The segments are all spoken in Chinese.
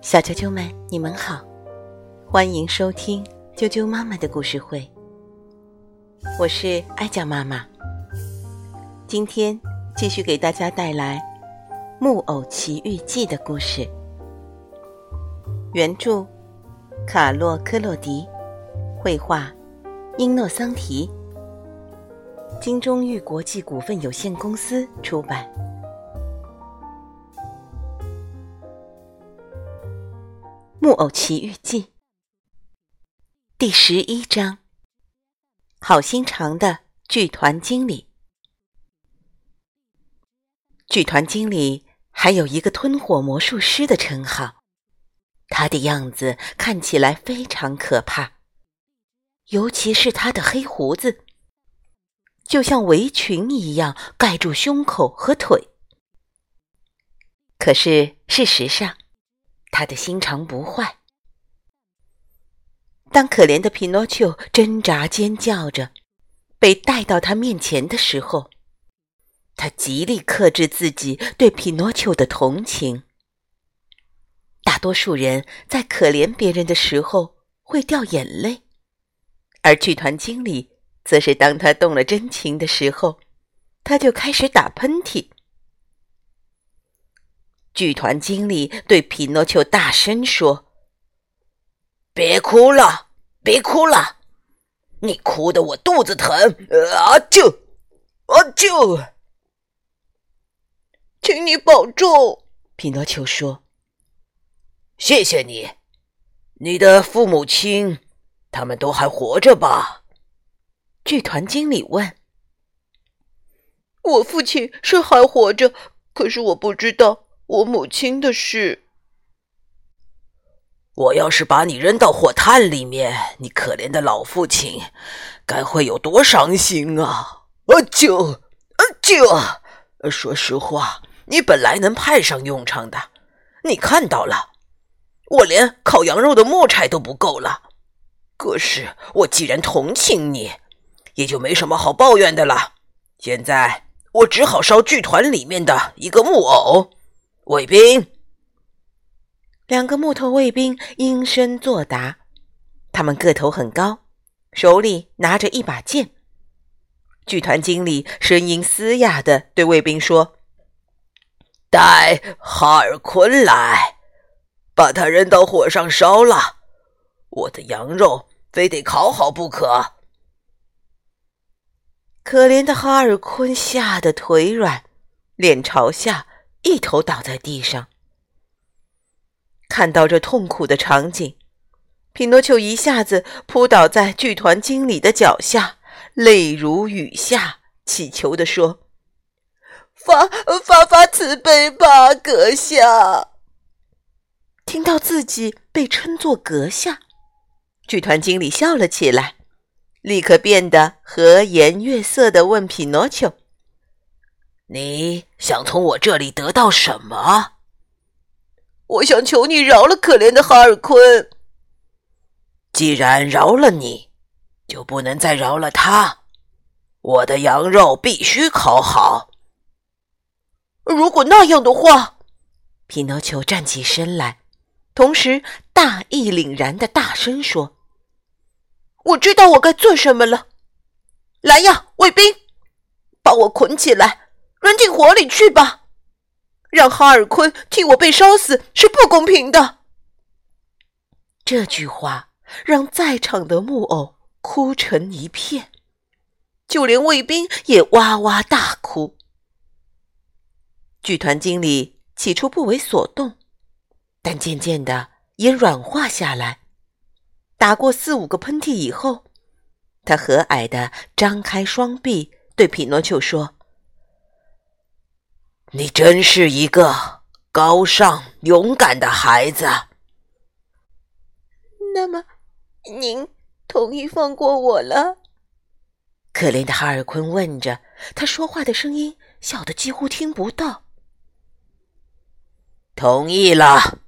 小啾啾们，你们好，欢迎收听啾啾妈妈的故事会。我是艾酱妈妈，今天继续给大家带来《木偶奇遇记》的故事。原著：卡洛·科洛迪，绘画：英诺桑提，金钟玉国际股份有限公司出版。《木偶奇遇记》第十一章：好心肠的剧团经理。剧团经理还有一个吞火魔术师的称号，他的样子看起来非常可怕，尤其是他的黑胡子，就像围裙一样盖住胸口和腿。可是事实上，他的心肠不坏。当可怜的皮诺丘挣扎尖叫着被带到他面前的时候，他极力克制自己对皮诺丘的同情。大多数人在可怜别人的时候会掉眼泪，而剧团经理则是当他动了真情的时候，他就开始打喷嚏。剧团经理对匹诺丘大声说：“别哭了，别哭了，你哭得我肚子疼！啊啾，啊啾！请你保重。”皮诺丘说：“谢谢你，你的父母亲，他们都还活着吧？”剧团经理问。“我父亲是还活着，可是我不知道。”我母亲的事。我要是把你扔到火炭里面，你可怜的老父亲该会有多伤心啊！啊啾，啊啾！说实话，你本来能派上用场的。你看到了，我连烤羊肉的木柴都不够了。可是我既然同情你，也就没什么好抱怨的了。现在我只好烧剧团里面的一个木偶。卫兵，两个木头卫兵应声作答。他们个头很高，手里拿着一把剑。剧团经理声音嘶哑的对卫兵说：“带哈尔昆来，把他扔到火上烧了。我的羊肉非得烤好不可。”可怜的哈尔昆吓得腿软，脸朝下。一头倒在地上，看到这痛苦的场景，匹诺丘一下子扑倒在剧团经理的脚下，泪如雨下，乞求地说：“发发发慈悲吧，阁下！”听到自己被称作阁下，剧团经理笑了起来，立刻变得和颜悦色地问匹诺丘。你想从我这里得到什么？我想求你饶了可怜的哈尔昆。既然饶了你，就不能再饶了他。我的羊肉必须烤好。如果那样的话，匹诺丘站起身来，同时大义凛然的大声说：“我知道我该做什么了。来呀，卫兵，把我捆起来。”扔进火里去吧！让哈尔昆替我被烧死是不公平的。这句话让在场的木偶哭成一片，就连卫兵也哇哇大哭。剧团经理起初不为所动，但渐渐的也软化下来。打过四五个喷嚏以后，他和蔼的张开双臂，对匹诺丘说。你真是一个高尚勇敢的孩子。那么，您同意放过我了？可怜的哈尔昆问着，他说话的声音小的几乎听不到。同意了，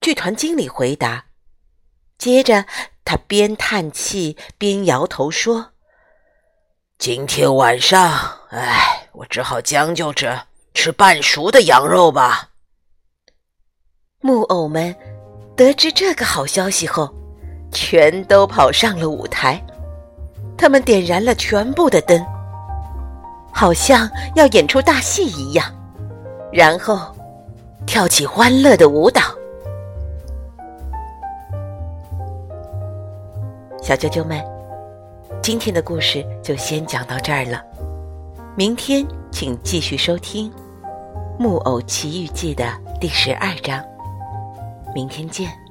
剧团经理回答。接着，他边叹气边摇头说：“今天晚上，哎，我只好将就着。”吃半熟的羊肉吧。木偶们得知这个好消息后，全都跑上了舞台。他们点燃了全部的灯，好像要演出大戏一样，然后跳起欢乐的舞蹈。小啾啾们，今天的故事就先讲到这儿了。明天请继续收听《木偶奇遇记》的第十二章。明天见。